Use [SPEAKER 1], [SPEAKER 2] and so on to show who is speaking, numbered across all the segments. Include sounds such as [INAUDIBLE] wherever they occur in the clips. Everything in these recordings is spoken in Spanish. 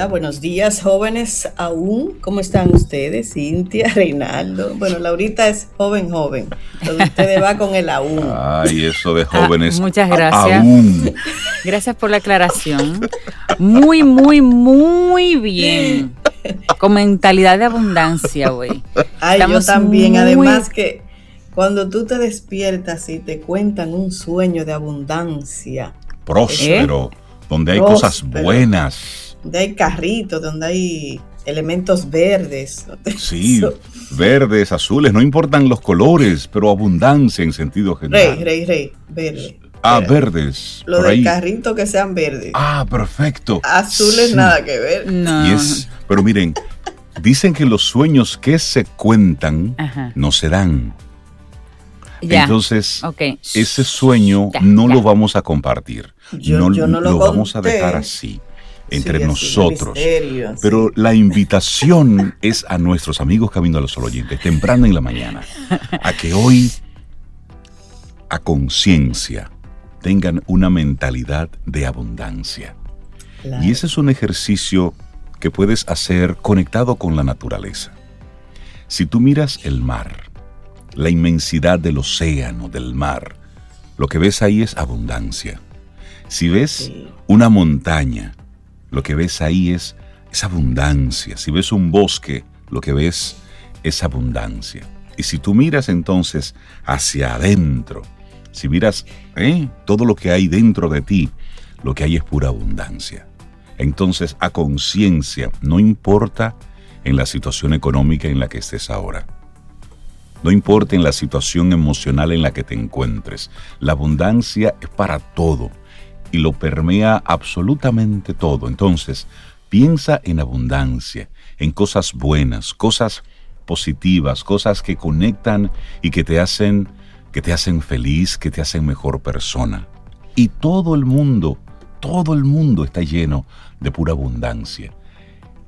[SPEAKER 1] Hola, buenos días, jóvenes aún. ¿Cómo están ustedes? Cintia, [LAUGHS] Reinaldo. Bueno, Laurita es joven, joven. Pero ustedes va con el aún.
[SPEAKER 2] Ay, eso de jóvenes.
[SPEAKER 3] Ah, muchas gracias. Aún. Gracias por la aclaración. Muy, muy, muy bien. Con mentalidad de abundancia, güey.
[SPEAKER 1] Ay, yo también. Además que cuando tú te despiertas y te cuentan un sueño de abundancia.
[SPEAKER 2] Próspero, donde hay cosas buenas
[SPEAKER 1] donde hay carritos, donde hay elementos verdes.
[SPEAKER 2] Sí, [LAUGHS] verdes, azules, no importan los colores, pero abundancia en sentido general.
[SPEAKER 1] Rey, rey, rey, verde.
[SPEAKER 2] Ah, verdes.
[SPEAKER 1] Lo de carritos que sean verdes.
[SPEAKER 2] Ah, perfecto.
[SPEAKER 1] Azules nada que ver.
[SPEAKER 3] No.
[SPEAKER 2] pero miren, dicen que los sueños que se cuentan no se dan. Entonces, ese sueño no lo vamos a compartir.
[SPEAKER 1] Yo no, lo,
[SPEAKER 2] vamos a dejar así entre nosotros. Pero la invitación [LAUGHS] es a nuestros amigos Camino a los Sol oyentes, temprano en la mañana, a que hoy, a conciencia, tengan una mentalidad de abundancia. Y ese es un ejercicio que puedes hacer conectado con la naturaleza. Si tú miras el mar, la inmensidad del océano, del mar, lo que ves ahí es abundancia. Si ves una montaña, lo que ves ahí es, es abundancia. Si ves un bosque, lo que ves es abundancia. Y si tú miras entonces hacia adentro, si miras ¿eh? todo lo que hay dentro de ti, lo que hay es pura abundancia. Entonces, a conciencia, no importa en la situación económica en la que estés ahora. No importa en la situación emocional en la que te encuentres. La abundancia es para todo y lo permea absolutamente todo. Entonces, piensa en abundancia, en cosas buenas, cosas positivas, cosas que conectan y que te hacen que te hacen feliz, que te hacen mejor persona. Y todo el mundo, todo el mundo está lleno de pura abundancia.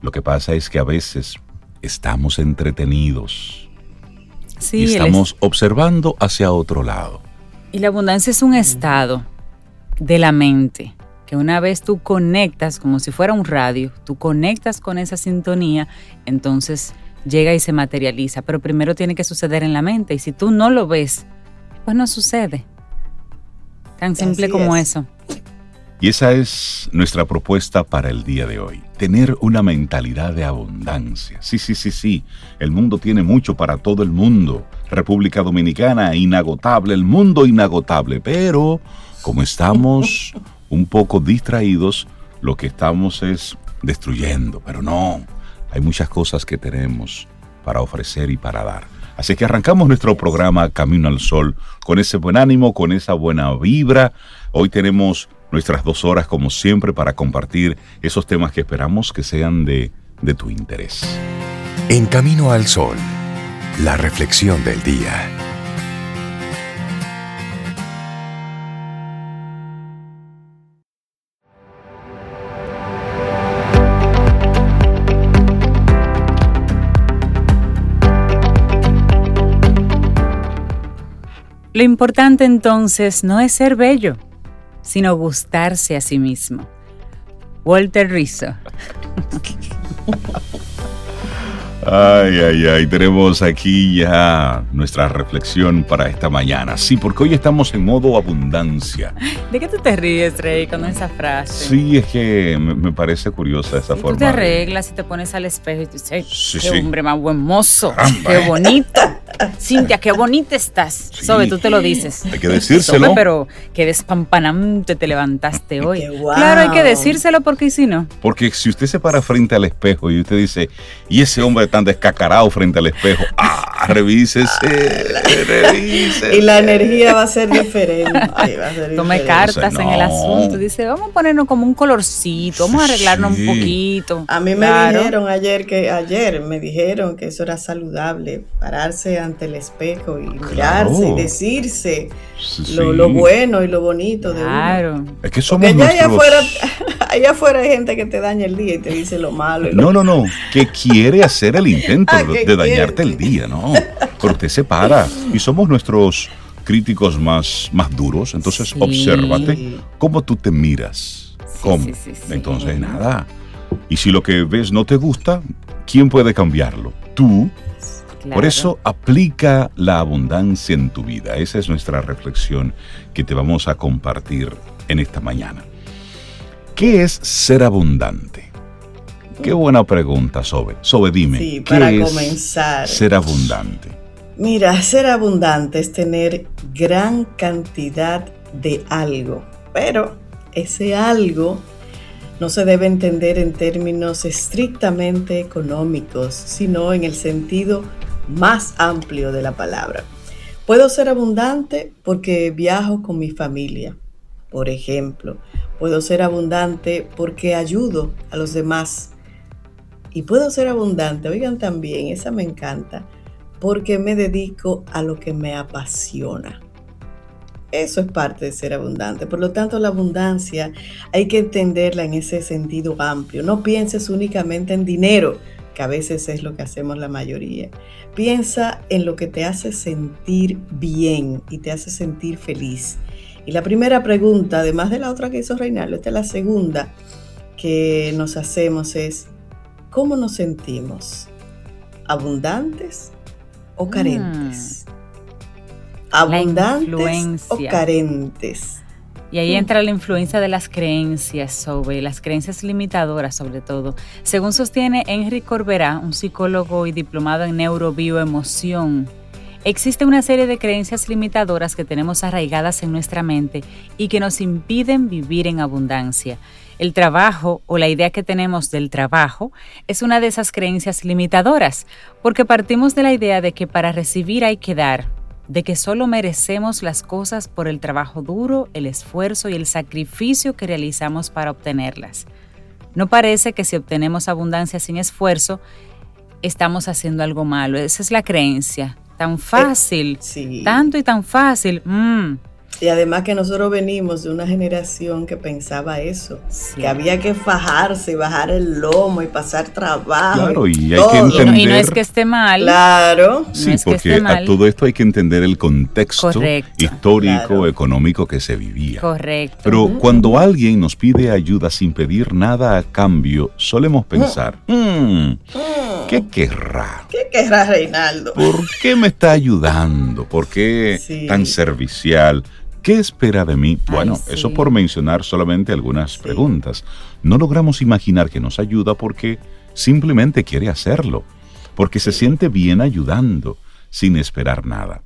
[SPEAKER 2] Lo que pasa es que a veces estamos entretenidos y estamos observando hacia otro lado.
[SPEAKER 3] Y la abundancia es un estado de la mente, que una vez tú conectas como si fuera un radio, tú conectas con esa sintonía, entonces llega y se materializa, pero primero tiene que suceder en la mente y si tú no lo ves, pues no sucede. Tan simple como eso.
[SPEAKER 2] Y esa es nuestra propuesta para el día de hoy, tener una mentalidad de abundancia. Sí, sí, sí, sí, el mundo tiene mucho para todo el mundo. República Dominicana, inagotable, el mundo inagotable, pero como estamos [LAUGHS] un poco distraídos, lo que estamos es destruyendo, pero no, hay muchas cosas que tenemos para ofrecer y para dar. Así que arrancamos nuestro programa Camino al Sol con ese buen ánimo, con esa buena vibra. Hoy tenemos nuestras dos horas como siempre para compartir esos temas que esperamos que sean de, de tu interés.
[SPEAKER 4] En Camino al Sol, la reflexión del día.
[SPEAKER 3] Lo importante entonces no es ser bello, sino gustarse a sí mismo. Walter Rizzo. [LAUGHS]
[SPEAKER 2] Ay, ay, ay, tenemos aquí ya nuestra reflexión para esta mañana. Sí, porque hoy estamos en modo abundancia.
[SPEAKER 3] ¿De qué tú te ríes, Rey, con esa frase?
[SPEAKER 2] Sí, es que me, parece curiosa esa forma.
[SPEAKER 3] Tú te arreglas y te pones al espejo y tú dices, qué hombre más buen mozo, qué bonito. Cintia, qué bonita estás. Sobe, tú te lo dices.
[SPEAKER 2] Hay que decírselo.
[SPEAKER 3] pero qué despampanante te levantaste hoy. Claro, hay que decírselo porque si no.
[SPEAKER 2] Porque si usted se para frente al espejo y usted dice, y ese hombre tan descacarado frente al espejo. Ah, revísese,
[SPEAKER 1] revísese. Y la energía va a ser diferente.
[SPEAKER 3] Tome cartas en el asunto. Dice, vamos a ponernos como un colorcito, vamos a arreglarnos un poquito.
[SPEAKER 1] A mí me dijeron ayer que, ayer me dijeron que eso era saludable, pararse ante el espejo y mirarse y decirse lo, bueno y lo bonito de
[SPEAKER 2] claro. Es que
[SPEAKER 1] somos
[SPEAKER 2] nuestros...
[SPEAKER 1] allá afuera [LAUGHS] allá afuera hay gente que te daña el día y te dice lo malo.
[SPEAKER 2] no, no, no, que quiere hacer el intento [LAUGHS] ah, de, dañarte el día, ¿no? Pero usted se para y somos nuestros críticos más, más duros, entonces obsérvate cómo tú te miras. ¿Cómo? entonces, nada. Y si lo que ves no te gusta, ¿quién puede cambiarlo? Tú. Por eso aplica la abundancia en tu vida. Esa es nuestra reflexión que te vamos a compartir en esta mañana. ¿Qué es ser abundante? Qué buena pregunta, Sobe. Sobe, dime. Sí, para comenzar. Ser abundante.
[SPEAKER 1] Mira, ser abundante es tener gran cantidad de algo, pero ese algo no se debe entender en términos estrictamente económicos, sino en el sentido más amplio de la palabra. Puedo ser abundante porque viajo con mi familia, por ejemplo. Puedo ser abundante porque ayudo a los demás. Y puedo ser abundante, oigan también, esa me encanta, porque me dedico a lo que me apasiona. Eso es parte de ser abundante. Por lo tanto, la abundancia hay que entenderla en ese sentido amplio. No pienses únicamente en dinero, que a veces es lo que hacemos la mayoría. Piensa en lo que te hace sentir bien y te hace sentir feliz. Y la primera pregunta, además de la otra que hizo Reinaldo, esta es la segunda que nos hacemos es, ¿cómo nos sentimos? ¿Abundantes o carentes? Mm abundantes o carentes.
[SPEAKER 3] Y ahí entra la influencia de las creencias sobre las creencias limitadoras sobre todo. Según sostiene Henry Corberá, un psicólogo y diplomado en neurobioemoción, existe una serie de creencias limitadoras que tenemos arraigadas en nuestra mente y que nos impiden vivir en abundancia. El trabajo o la idea que tenemos del trabajo es una de esas creencias limitadoras, porque partimos de la idea de que para recibir hay que dar, de que solo merecemos las cosas por el trabajo duro, el esfuerzo y el sacrificio que realizamos para obtenerlas. No parece que si obtenemos abundancia sin esfuerzo, estamos haciendo algo malo. Esa es la creencia. Tan fácil, tanto y tan fácil. Mm.
[SPEAKER 1] Y además que nosotros venimos de una generación que pensaba eso, que había que fajarse y bajar el lomo y pasar trabajo.
[SPEAKER 2] Claro, y, hay que entender.
[SPEAKER 3] Y no, es que esté mal.
[SPEAKER 1] Claro.
[SPEAKER 2] Sí, porque a todo esto hay que entender el contexto histórico, económico que se vivía.
[SPEAKER 3] Correcto.
[SPEAKER 2] Pero cuando alguien nos pide ayuda sin pedir nada a cambio, solemos pensar, mm, mm, ¿qué querrá?
[SPEAKER 1] ¿Qué querrá Reinaldo?
[SPEAKER 2] ¿Por qué me está ayudando? ¿Por qué tan servicial? ¿Qué espera de mí? Bueno, eso por mencionar solamente algunas preguntas. No logramos imaginar que nos ayuda porque simplemente quiere hacerlo, porque se siente bien ayudando, sin esperar nada.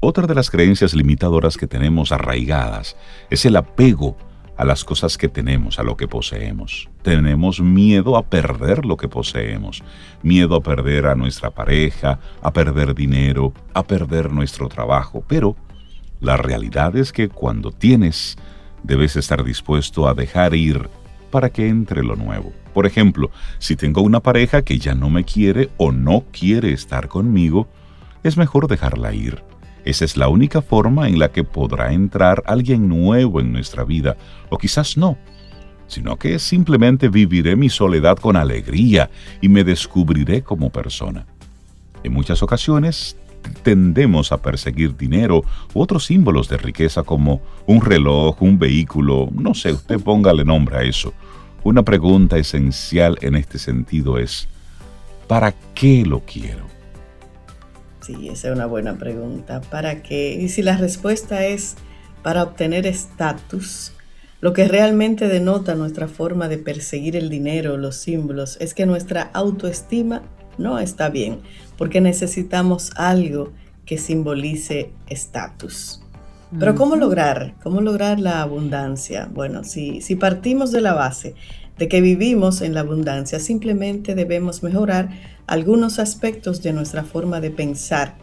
[SPEAKER 2] Otra de las creencias limitadoras que tenemos arraigadas es el apego a las cosas que tenemos, a lo que poseemos. Tenemos miedo a perder lo que poseemos, miedo a perder a nuestra pareja, a perder dinero, a perder nuestro trabajo, pero la realidad es que cuando tienes, debes estar dispuesto a dejar ir para que entre lo nuevo. Por ejemplo, si tengo una pareja que ya no me quiere o no quiere estar conmigo, es mejor dejarla ir. Esa es la única forma en la que podrá entrar alguien nuevo en nuestra vida, o quizás no, sino que simplemente viviré mi soledad con alegría y me descubriré como persona. En muchas ocasiones tendemos a perseguir dinero u otros símbolos de riqueza como un reloj, un vehículo, no sé, usted póngale nombre a eso. Una pregunta esencial en este sentido es, ¿para qué lo quiero?
[SPEAKER 1] Sí, esa es una buena pregunta. ¿Para qué? Y si la respuesta es para obtener estatus, lo que realmente denota nuestra forma de perseguir el dinero, los símbolos, es que nuestra autoestima no está bien porque necesitamos algo que simbolice estatus. Pero ¿cómo lograr? ¿Cómo lograr la abundancia? Bueno, si, si partimos de la base de que vivimos en la abundancia, simplemente debemos mejorar algunos aspectos de nuestra forma de pensar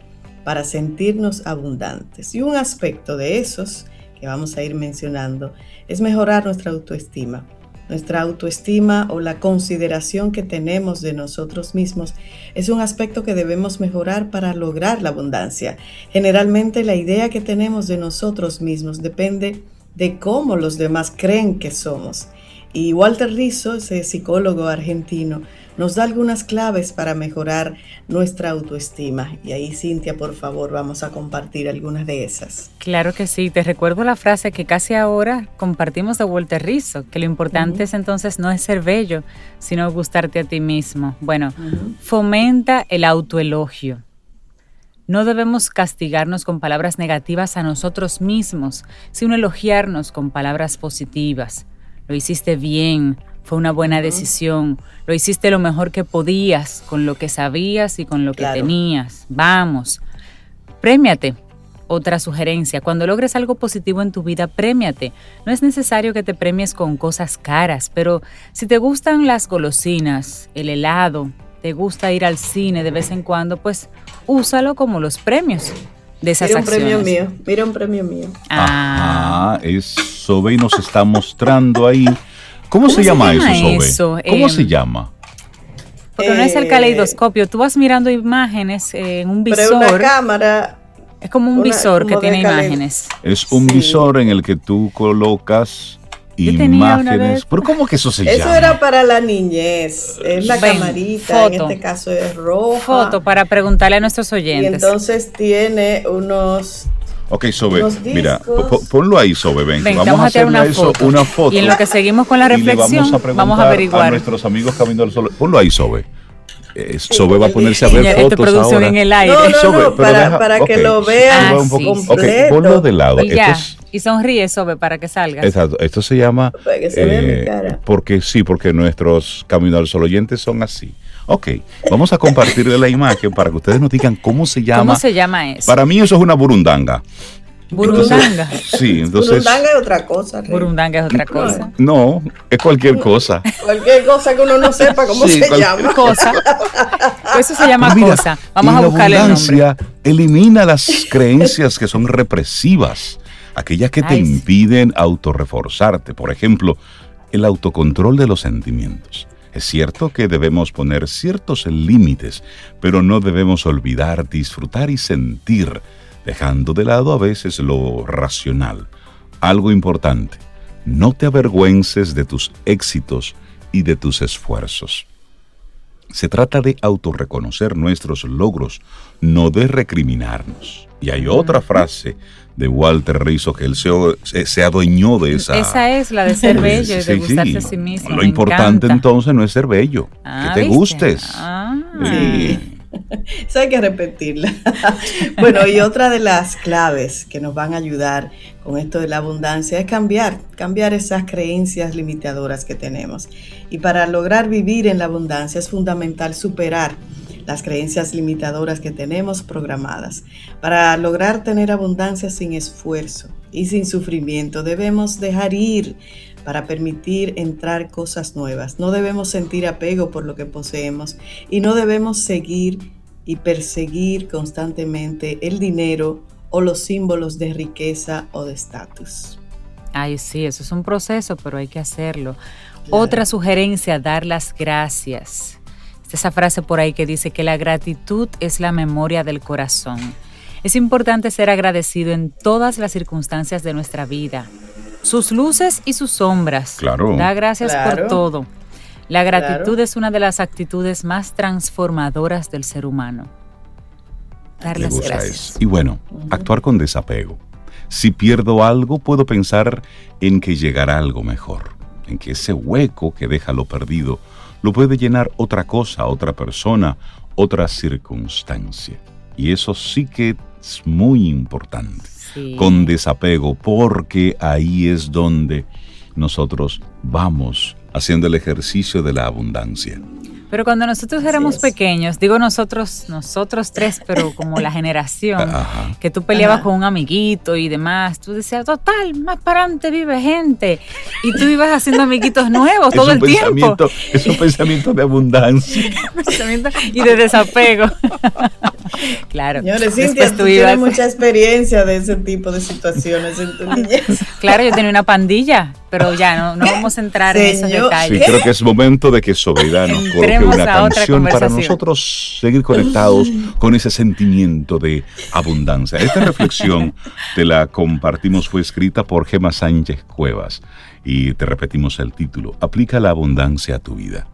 [SPEAKER 1] para sentirnos abundantes. Y un aspecto de esos que vamos a ir mencionando es mejorar nuestra autoestima nuestra autoestima o la consideración que tenemos de nosotros mismos es un aspecto que debemos mejorar para lograr la abundancia. Generalmente la idea que tenemos de nosotros mismos depende de cómo los demás creen que somos. Y Walter Rizzo, ese psicólogo argentino, nos da algunas claves para mejorar nuestra autoestima. Y ahí, Cintia, por favor, vamos a compartir algunas de esas.
[SPEAKER 3] Claro que sí. Te recuerdo la frase que casi ahora compartimos de Walter Rizzo, que lo importante es entonces no es ser bello, sino gustarte a ti mismo. Bueno, fomenta el autoelogio. No debemos castigarnos con palabras negativas a nosotros mismos, sino elogiarnos con palabras positivas. Lo hiciste bien, fue una buena decisión, lo hiciste lo mejor que podías, con lo que sabías y con lo que tenías. Vamos, premiate. Otra sugerencia, cuando logres algo positivo en tu vida, premiate. No es necesario que te premies con cosas caras, pero si te gustan las golosinas, el helado, te gusta ir al cine de vez en cuando, pues úsalo como los premios de esas
[SPEAKER 1] mira
[SPEAKER 3] un
[SPEAKER 1] premio mío, mira un premio mío.
[SPEAKER 2] Ah, eso ve y nos está mostrando ahí ¿Cómo, se, llama eso, ¿Cómo se em, llama?
[SPEAKER 3] Porque no es el caleidoscopio. Tú vas mirando imágenes en un visor.
[SPEAKER 1] Pero una cámara.
[SPEAKER 3] Es como un visor que tiene imágenes.
[SPEAKER 2] Es un visor en el que tú colocas imágenes. Pero ¿cómo que eso se llama?
[SPEAKER 1] Eso era para la niñez. Es la camarita, en este caso es roja.
[SPEAKER 3] Foto para preguntarle a nuestros oyentes.
[SPEAKER 1] Y entonces tiene unos
[SPEAKER 2] Ok, Sobe, mira, ponlo ahí, Sobe, ven.
[SPEAKER 3] vamos, a hacer una, foto. una foto. Y en lo que seguimos con la reflexión, vamos a, averiguar.
[SPEAKER 2] A nuestros amigos Camino al Sol. Ponlo ahí, Sobe. Eh, Sobe va a ponerse a ver fotos
[SPEAKER 3] producción
[SPEAKER 2] ahora.
[SPEAKER 3] en el aire.
[SPEAKER 1] No, no, no, para, para que lo vean ah,
[SPEAKER 2] sí, ponlo de lado.
[SPEAKER 3] Y, ya, y sonríe, Sobe, para que salga.
[SPEAKER 2] Exacto. Esto se llama...
[SPEAKER 1] Para que se vea mi eh, cara.
[SPEAKER 2] Porque sí, porque nuestros Camino al Sol oyentes son así. Ok, vamos a compartirle la imagen para que ustedes nos digan cómo se llama.
[SPEAKER 3] ¿Cómo se llama eso?
[SPEAKER 2] Para mí eso es una burundanga.
[SPEAKER 3] Burundanga.
[SPEAKER 2] sí, entonces.
[SPEAKER 1] Burundanga es otra cosa.
[SPEAKER 3] Burundanga es otra cosa.
[SPEAKER 2] No, es cualquier cosa.
[SPEAKER 1] cualquier cosa que uno no sepa cómo se llama.
[SPEAKER 3] Cosa. Eso se llama cosa. Vamos a buscarle el nombre.
[SPEAKER 2] Elimina las creencias que son represivas, aquellas que te impiden autorreforzarte. Por ejemplo, el autocontrol de los sentimientos. Es cierto que debemos poner ciertos límites, pero no debemos olvidar disfrutar y sentir dejando de lado a veces lo racional. Algo importante, no te avergüences de tus éxitos y de tus esfuerzos. Se trata de autorreconocer nuestros logros, no de recriminarnos. Y hay otra frase de Walter Rizzo que él se, adueñó de esa.
[SPEAKER 3] Esa es la de ser bello y de gustarse a sí mismo.
[SPEAKER 2] Lo importante entonces no es ser bello, que ah, te gustes.
[SPEAKER 3] Ah. [LAUGHS]
[SPEAKER 1] Eso hay que repetirla. [LAUGHS] bueno, y otra de las claves que nos van a ayudar con esto de la abundancia es cambiar, cambiar esas creencias limitadoras que tenemos. Y para lograr vivir en la abundancia es fundamental superar las creencias limitadoras que tenemos programadas. Para lograr tener abundancia sin esfuerzo y sin sufrimiento debemos dejar ir para permitir entrar cosas nuevas. No debemos sentir apego por lo que poseemos y no debemos seguir y perseguir constantemente el dinero o los símbolos de riqueza o de estatus.
[SPEAKER 3] Ay, sí, eso es un proceso, pero hay que hacerlo. Otra sugerencia, dar las gracias. Esa frase por ahí que dice que la gratitud es la memoria del corazón. Es importante ser agradecido en todas las circunstancias de nuestra vida, sus luces y sus sombras.
[SPEAKER 2] Claro.
[SPEAKER 3] Da gracias por todo. La gratitud es una de las actitudes más transformadoras del ser humano.
[SPEAKER 2] Dar las gracias. Y bueno, actuar con desapego. Si pierdo algo, puedo pensar en que llegará algo mejor, en que ese hueco que deja lo perdido lo puede llenar otra cosa, otra persona, otra circunstancia. Y eso sí que es muy importante con desapego, porque ahí es donde nosotros vamos haciendo el ejercicio de la abundancia.
[SPEAKER 3] Pero cuando nosotros éramos pequeños, digo nosotros, nosotros tres, pero como la [LAUGHS] generación, que tú peleabas con un amiguito y demás, tú decías, total, más para adelante vive gente. Y tú ibas haciendo amiguitos nuevos todo el tiempo.
[SPEAKER 2] Es un pensamiento de abundancia. [LAUGHS]
[SPEAKER 3] y de desapego. [LAUGHS] claro.
[SPEAKER 1] Señores, Cintia, tú, tienes mucha experiencia de ese tipo de situaciones en tu niñez.
[SPEAKER 3] Claro, yo tenía una pandilla, pero ya no, no vamos a entrar en esos detalles.
[SPEAKER 2] Sí, creo que es momento de que Sobeida nos una canción para nosotros seguir conectados con ese sentimiento de abundancia. Esta reflexión te la compartimos, fue escrita por Gema Sánchez Cuevas y te repetimos el título, aplica la abundancia a tu vida.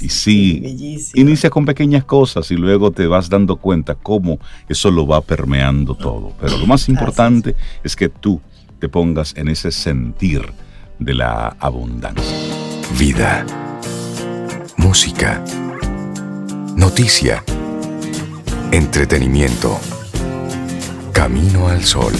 [SPEAKER 2] y sí, inicia con pequeñas cosas y luego te vas dando cuenta cómo eso lo va permeando todo. Pero lo más importante es que tú te pongas en ese sentir de la abundancia.
[SPEAKER 4] Vida. Música. Noticia. Entretenimiento. Camino al sol.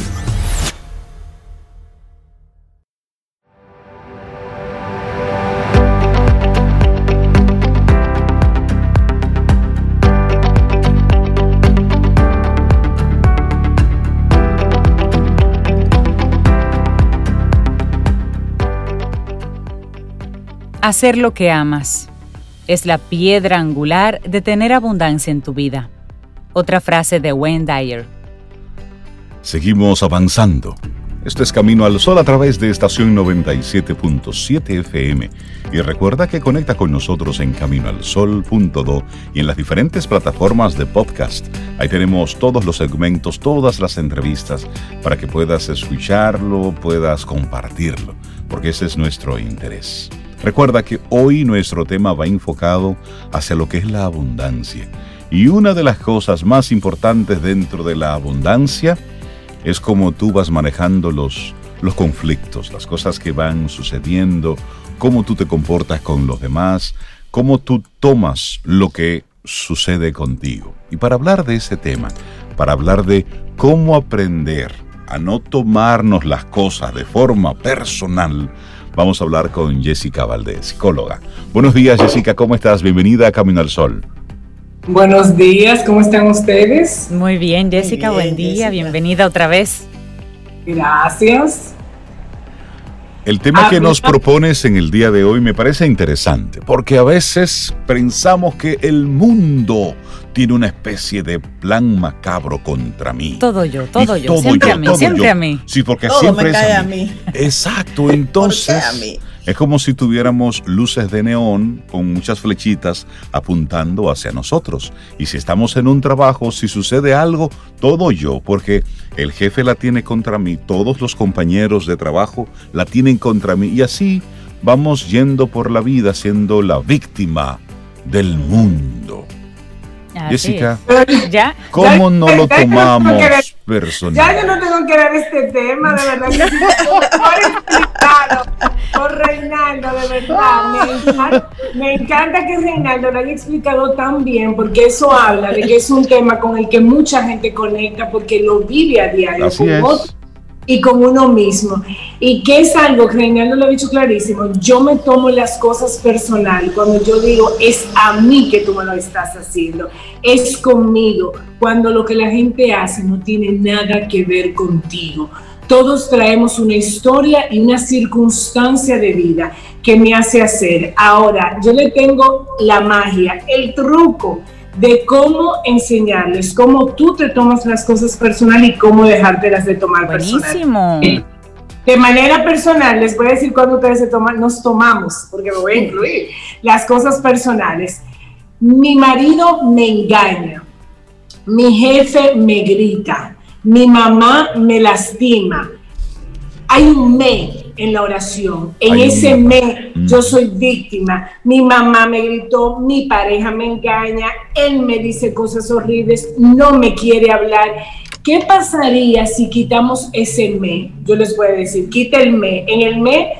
[SPEAKER 3] Hacer lo que amas es la piedra angular de tener abundancia en tu vida. Otra frase de Wayne Dyer.
[SPEAKER 2] Seguimos avanzando. Esto es Camino al Sol a través de estación 97.7 FM. Y recuerda que conecta con nosotros en caminoalsol.do y en las diferentes plataformas de podcast. Ahí tenemos todos los segmentos, todas las entrevistas para que puedas escucharlo, puedas compartirlo, porque ese es nuestro interés. Recuerda que hoy nuestro tema va enfocado hacia lo que es la abundancia. Y una de las cosas más importantes dentro de la abundancia es cómo tú vas manejando los, los conflictos, las cosas que van sucediendo, cómo tú te comportas con los demás, cómo tú tomas lo que sucede contigo. Y para hablar de ese tema, para hablar de cómo aprender a no tomarnos las cosas de forma personal, vamos a hablar con Jessica Valdés, psicóloga. Buenos días, Jessica, ¿cómo estás? Bienvenida a Camino al Sol.
[SPEAKER 5] Buenos días, ¿cómo están ustedes?
[SPEAKER 3] Muy bien, Jessica, buen día, bienvenida otra vez.
[SPEAKER 5] Gracias.
[SPEAKER 2] El tema que nos propones en el día de hoy me parece interesante, porque a veces pensamos que el mundo tiene una especie de plan macabro contra mí.
[SPEAKER 3] Todo yo, todo yo, siempre a mí, siempre a mí.
[SPEAKER 2] Sí, porque siempre es a mí. Exacto, [LAUGHS] entonces es como si tuviéramos luces de neón con muchas flechitas apuntando hacia nosotros. Y si estamos en un trabajo, si sucede algo, todo yo, porque el jefe la tiene contra mí, todos los compañeros de trabajo la tienen contra mí y así vamos yendo por la vida siendo la víctima del mundo. Jessica, ¿Ya? ¿cómo no lo tomamos personal?
[SPEAKER 5] Ya yo no tengo que ver este tema, de verdad. por Reinaldo, de verdad. Me encanta, que Reinaldo lo haya explicado tan bien, porque eso habla de que es un tema con el que mucha gente conecta, porque lo vive a diario.
[SPEAKER 2] Así es
[SPEAKER 5] y con uno mismo. Y que es algo que Reinaldo lo ha dicho clarísimo, yo me tomo las cosas personal cuando yo digo, es a mí que tú me lo estás haciendo, es conmigo, cuando lo que la gente hace no tiene nada que ver contigo. Todos traemos una historia y una circunstancia de vida que me hace hacer. Ahora, yo le tengo la magia, el truco de cómo enseñarles, cómo tú te tomas las cosas personal y cómo dejártelas de tomar
[SPEAKER 3] Buenísimo.
[SPEAKER 5] De manera personal, les voy a decir cuando ustedes se toman, nos tomamos, porque me voy a incluir, las cosas personales. Mi marido me engaña, mi jefe me grita, mi mamá me lastima. Hay un me en la oración. En ese me yo mm. soy víctima. Mi mamá me gritó, mi pareja me engaña, él me dice cosas horribles, no me quiere hablar. ¿Qué pasaría si quitamos ese me? Yo les voy a decir, quita el me. En el me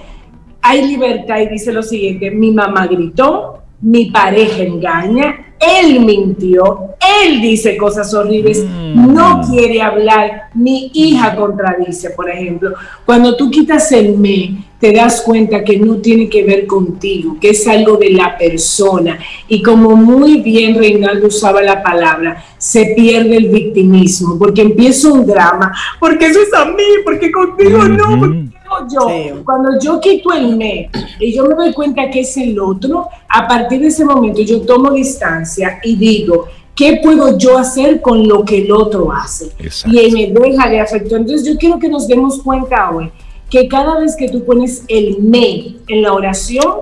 [SPEAKER 5] hay libertad y dice lo siguiente, mi mamá gritó, mi pareja engaña, él mintió, él dice cosas horribles, mm. no quiere hablar, mi hija contradice, por ejemplo. Cuando tú quitas el me, te das cuenta que no tiene que ver contigo, que es algo de la persona. Y como muy bien Reinaldo usaba la palabra, se pierde el victimismo, porque empieza un drama, porque eso es a mí, porque contigo no, yo, cuando yo quito el me y yo me doy cuenta que es el otro, a partir de ese momento yo tomo distancia y digo, ¿qué puedo yo hacer con lo que el otro hace? Y me deja de afecto. Entonces yo quiero que nos demos cuenta hoy que cada vez que tú pones el me en la oración,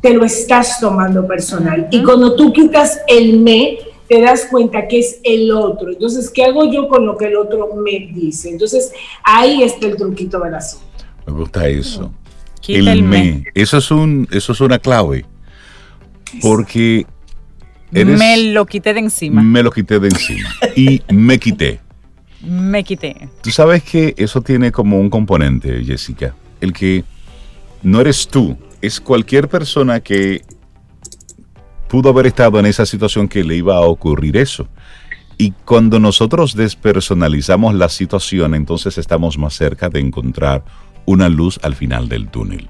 [SPEAKER 5] te lo estás tomando personal. Y cuando tú quitas el me, te das cuenta que es el otro. Entonces, ¿qué hago yo con lo que el otro me dice? Entonces, ahí está el truquito del asunto.
[SPEAKER 2] Me gusta eso. el, me. Eso es un, eso es una clave. Porque
[SPEAKER 3] me lo quité de encima.
[SPEAKER 2] Me lo quité de encima. y me quité.
[SPEAKER 3] Me quité.
[SPEAKER 2] Tú sabes que eso tiene como un componente, Jessica. El que no eres tú, es cualquier persona que pudo haber estado en esa situación que le iba a ocurrir eso. Y cuando nosotros despersonalizamos la situación, entonces estamos más cerca de encontrar una luz al final del túnel.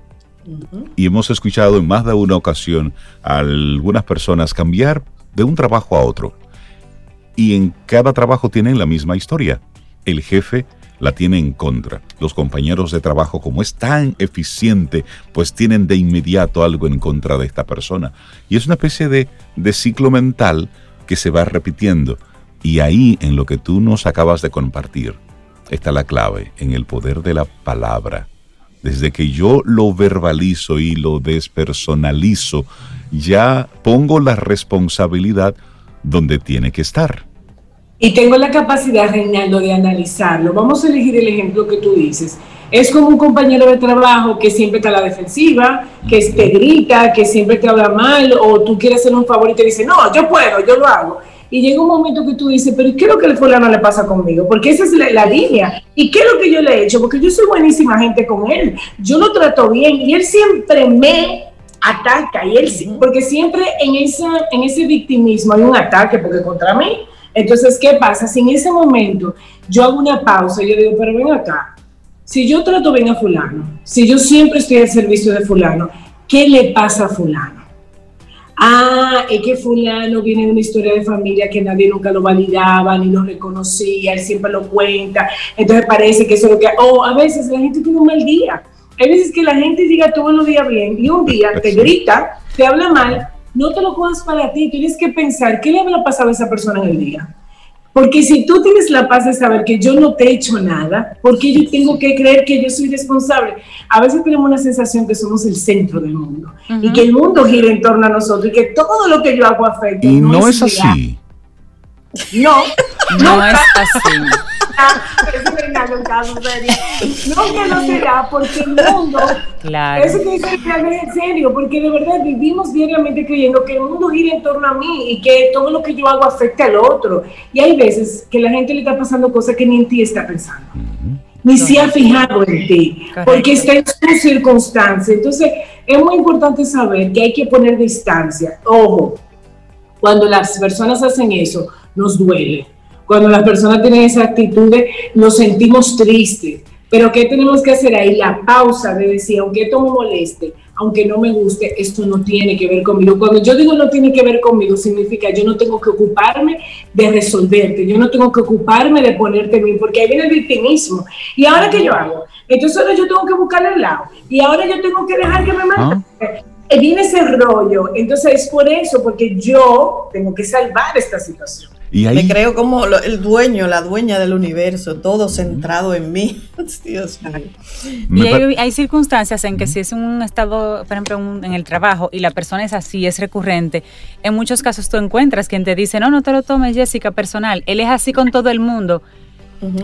[SPEAKER 2] Y hemos escuchado en más de una ocasión a algunas personas cambiar de un trabajo a otro. Y en cada trabajo tienen la misma historia. El jefe la tiene en contra. Los compañeros de trabajo, como es tan eficiente, pues tienen de inmediato algo en contra de esta persona. Y es una especie de, de ciclo mental que se va repitiendo. Y ahí, en lo que tú nos acabas de compartir, está la clave, en el poder de la palabra. Desde que yo lo verbalizo y lo despersonalizo, ya pongo la responsabilidad donde tiene que estar.
[SPEAKER 5] Y tengo la capacidad, Reinaldo, de analizarlo. Vamos a elegir el ejemplo que tú dices. Es como un compañero de trabajo que siempre está a la defensiva, que te grita, que siempre te habla mal, o tú quieres hacer un favor y te dice, no, yo puedo, yo lo hago. Y llega un momento que tú dices, pero ¿qué es lo que el fulano le pasa conmigo? Porque esa es la, línea. ¿Y qué es lo que yo le he hecho? Porque yo soy buenísima gente con él. Yo lo trato bien y él siempre me ataca. Y él, porque siempre en, esa, en ese victimismo hay un ataque, porque contra mí entonces, ¿qué pasa? Si en ese momento yo hago una pausa y yo digo, pero ven acá, si yo trato bien a fulano, si yo siempre estoy al servicio de fulano, ¿qué le pasa a fulano? Ah, es que fulano viene de una historia de familia que nadie nunca lo validaba ni lo reconocía, él siempre lo cuenta, entonces parece que eso es lo que... O a veces la gente tiene un mal día. Hay veces que la gente diga todos los días bien y un día te grita, te habla mal no te lo cojas para ti, tienes que pensar qué le habrá pasado a esa persona en el día. Porque si tú tienes la paz de saber que yo no te he hecho nada, porque yo tengo que creer que yo soy responsable? A veces tenemos una sensación que somos el centro del mundo y que el mundo gira en torno a nosotros y que todo lo que yo hago afecta.
[SPEAKER 2] Y no, es, así. [LAUGHS]
[SPEAKER 5] No,
[SPEAKER 3] no, es así.
[SPEAKER 5] No que no será, porque el mundo, claro. eso que dice es en serio, porque de verdad vivimos diariamente creyendo que el mundo gira en torno a mí y que todo lo que yo hago afecta al otro. Y hay veces que la gente le está pasando cosas que ni en ti está pensando. Ni se ha fijado en ti, porque está en su circunstancia. Entonces, es muy importante saber que hay que poner distancia. Ojo, cuando las personas hacen eso, nos duele cuando las personas tienen esa actitud, nos sentimos tristes. Pero ¿qué tenemos que hacer ahí? La pausa de decir, aunque esto me moleste, aunque no me guste, esto no tiene que ver conmigo. Cuando yo digo no tiene que ver conmigo, significa yo no tengo que ocuparme de resolverte, yo no tengo que ocuparme de ponerte bien, porque ahí viene el victimismo. ¿Y ahora qué yo hago? Entonces ahora yo tengo que buscarle el lado. Y ahora yo tengo que dejar que me mate. Ah. Viene ese rollo. Entonces es por eso, porque yo tengo que salvar esta situación.
[SPEAKER 1] Y Me creo como el dueño, la dueña del universo, todo centrado en mí. [LAUGHS] Dios
[SPEAKER 3] Y hay, circunstancias en que si es un estado, por ejemplo, en el trabajo y la persona es así, es recurrente, en muchos casos tú encuentras quien te dice, no, no te lo tomes, Jessica, personal. Él es así con todo el mundo.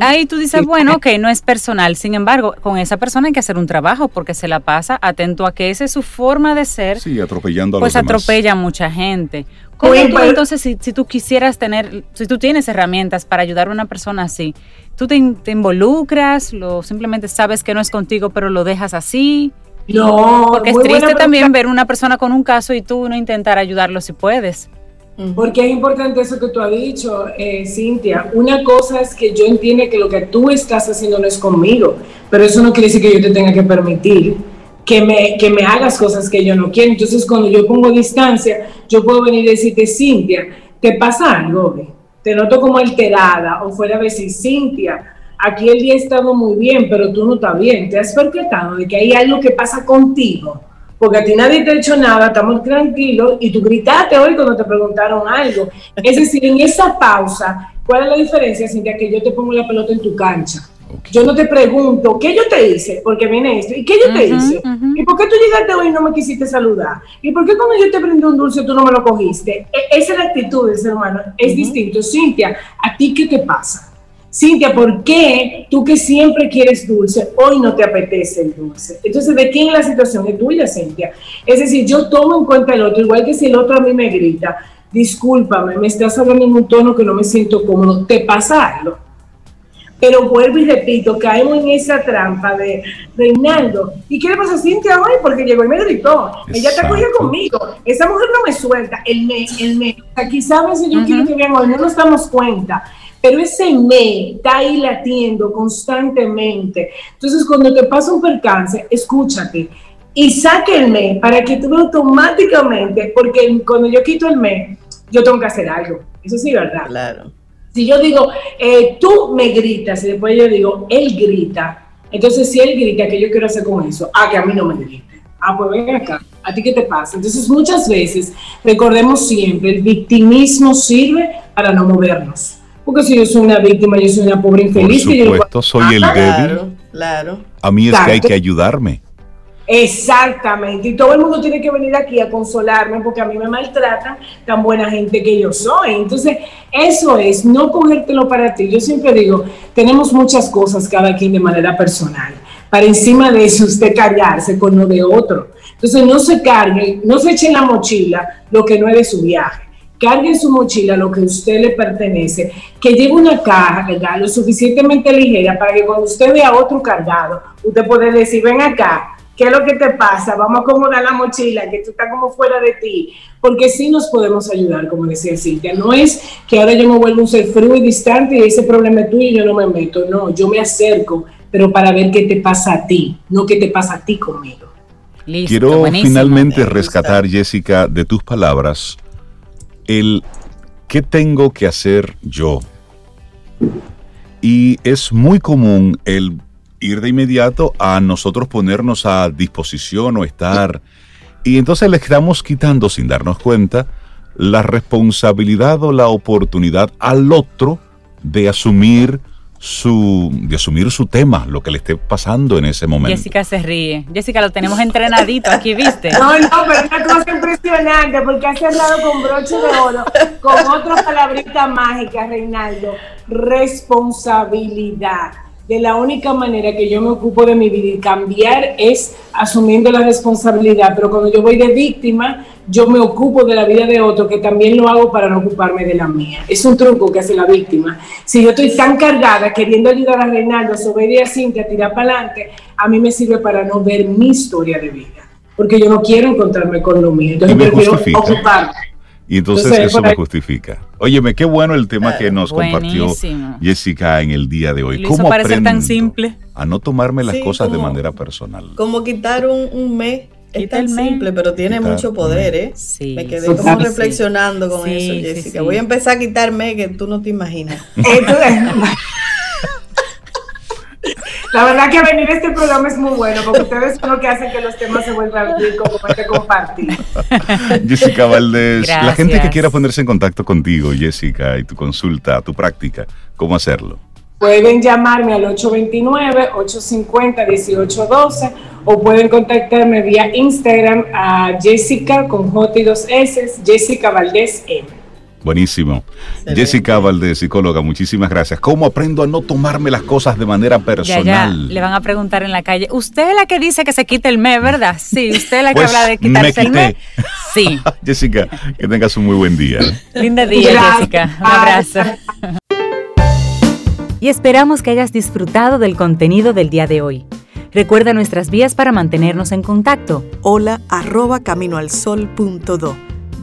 [SPEAKER 3] Ahí tú dices, bueno, ok, no es personal. Sin embargo, con esa persona hay que hacer un trabajo porque se la pasa atento a que esa es su forma de ser.
[SPEAKER 2] Sí, atropellando a
[SPEAKER 3] Pues atropella a mucha gente. ¿Cómo tú entonces, si, tú quisieras tener, si tú tienes herramientas para ayudar a una persona así, tú te, involucras, lo simplemente sabes que no es contigo, pero lo dejas así?
[SPEAKER 5] No.
[SPEAKER 3] Porque es triste también ver una persona con un caso y tú no intentar ayudarlo si puedes.
[SPEAKER 5] Porque es importante eso que tú has dicho, eh, Cintia. Una cosa es que yo entienda que lo que tú estás haciendo no es conmigo, pero eso no quiere decir que yo te tenga que permitir que me, que me hagas cosas que yo no quiero. Entonces, cuando yo pongo distancia, yo puedo venir y decirte, Cintia, ¿te pasa algo? Te noto como alterada, o fuera a decir, Cintia, aquí el día ha estado muy bien, pero tú no estás bien. ¿Te has percatado de que hay algo que pasa contigo? Porque a ti nadie te ha hecho nada, estamos tranquilos y tú gritaste hoy cuando te preguntaron algo. Es decir, en esa pausa, ¿cuál es la diferencia, Cintia? Que yo te pongo la pelota en tu cancha. Yo no te pregunto, ¿qué yo te hice? Porque viene esto. ¿Y qué yo te hice? ¿Y por qué tú llegaste hoy y no me quisiste saludar? ¿Y por qué cuando yo te brindé un dulce tú no me lo cogiste? E, esa es la actitud del ser humano. Es distinto. Cintia, ¿a ti qué te pasa? Cintia, ¿por qué tú que siempre quieres dulce, hoy no te apetece el dulce? Entonces, ¿de quién es la situación? Es tuya, Cintia. Es decir, yo tomo en cuenta el otro, igual que si el otro a mí me grita, discúlpame, me estás hablando en un tono que no me siento cómodo, te pasa algo. Pero vuelvo y repito, caemos en esa trampa de Reinaldo. ¿Y qué le pasa a Cintia hoy? Porque llegó y me gritó. Ella te apoya conmigo. Esa mujer no me suelta. El me, el me. Aquí sabes, yo quiero que vean hoy, no nos damos cuenta pero ese me está ahí latiendo constantemente. Entonces, cuando te pasa un percance, escúchate y saque el me para que tú automáticamente, porque cuando yo quito el me, yo tengo que hacer algo. Eso sí, ¿verdad?
[SPEAKER 1] Claro.
[SPEAKER 5] Si yo digo, eh, tú me gritas y después yo digo, él grita, entonces si él grita, ¿qué yo quiero hacer con eso? Ah, que a mí no me grite. Ah, pues ven acá, ¿a ti qué te pasa? Entonces muchas veces, recordemos siempre, el victimismo sirve para no movernos. Porque si yo soy una víctima, yo soy una pobre infeliz.
[SPEAKER 2] Por supuesto, soy el
[SPEAKER 1] ah,
[SPEAKER 2] débil.
[SPEAKER 1] Claro, claro.
[SPEAKER 2] A mí es que hay que ayudarme.
[SPEAKER 5] Exactamente, y todo el mundo tiene que venir aquí a consolarme porque a mí me maltratan tan buena gente que yo soy. Entonces, eso es, no cogértelo para ti. Yo siempre digo, tenemos muchas cosas cada quien de manera personal. Para encima de eso, usted cargarse con lo de otro. Entonces, no se cargue, no se eche en la mochila lo que no es de su viaje cargue en su mochila lo que a usted le pertenece, que lleve una caja lo suficientemente ligera para que cuando usted vea otro cargado, usted puede decir, ven acá, ¿qué es lo que te pasa? Vamos a acomodar la mochila, que tú estás como fuera de ti, porque sí nos podemos ayudar, como decía Cintia. No es que ahora yo me vuelvo un ser frío y distante y ese problema es tuyo y yo no me meto, no, yo me acerco, pero para ver qué te pasa a ti, no qué te pasa a ti conmigo.
[SPEAKER 2] Quiero finalmente rescatar, Jessica, de tus palabras, el qué tengo que hacer yo. Y es muy común el ir de inmediato a nosotros ponernos a disposición o estar. Y entonces le estamos quitando sin darnos cuenta la responsabilidad o la oportunidad al otro de asumir su, de asumir su tema, lo que le esté pasando en ese momento.
[SPEAKER 3] Jessica se ríe. Jessica, lo tenemos entrenadito aquí, ¿viste?
[SPEAKER 5] No, no, pero es una cosa impresionante porque ha cerrado con broche de oro, con otra palabrita mágica, Reinaldo. Responsabilidad de la única manera que yo me ocupo de mi vida y cambiar es asumiendo la responsabilidad, pero cuando yo voy de víctima, yo me ocupo de la vida de otro, que también lo hago para no ocuparme de la mía. Es un truco que hace la víctima. Si yo estoy tan cargada queriendo ayudar a Reinaldo, a Soberia, a Cintia, a tirar para adelante, a mí me sirve para no ver mi historia de vida, porque yo no quiero encontrarme con lo mío, entonces prefiero ocuparme.
[SPEAKER 2] Y entonces, eso me justifica. Óyeme, qué bueno el tema que nos compartió Jessica en el día de hoy.
[SPEAKER 3] ¿Cómo parece tan simple?
[SPEAKER 2] A no tomarme las cosas de manera personal.
[SPEAKER 1] Como quitar un, un mes. Es tan simple, pero tiene mucho poder, ¿eh? Sí. Me quedé como reflexionando con eso, Jessica. Voy a empezar a quitarme que tú no te imaginas. [LAUGHS]
[SPEAKER 5] La verdad que venir a este programa es muy bueno, porque ustedes son lo que hacen que los temas se vuelvan como hay que compartir. [LAUGHS]
[SPEAKER 2] Jessica Valdés, la gente que quiera ponerse en contacto contigo, Jessica, y tu consulta, tu práctica, ¿cómo hacerlo?
[SPEAKER 5] Pueden llamarme al 829-850-1812 o pueden contactarme vía Instagram a Jessica con J y dos S, Jessica Valdés M.
[SPEAKER 2] Buenísimo. Jessica Valdés, psicóloga, muchísimas gracias. ¿Cómo aprendo a no tomarme las cosas de manera personal? Ya,
[SPEAKER 3] Le van a preguntar en la calle, ¿usted es la que dice que se quite el mes, verdad? Sí, usted es la que pues habla de quitarse el mes. Sí. [LAUGHS]
[SPEAKER 2] Jessica, que tengas un muy buen día.
[SPEAKER 3] Linda día, Jessica. Un abrazo. Y esperamos que hayas disfrutado del contenido del día de hoy. Recuerda nuestras vías para mantenernos en contacto.
[SPEAKER 6] Hola arroba caminoalsol.do.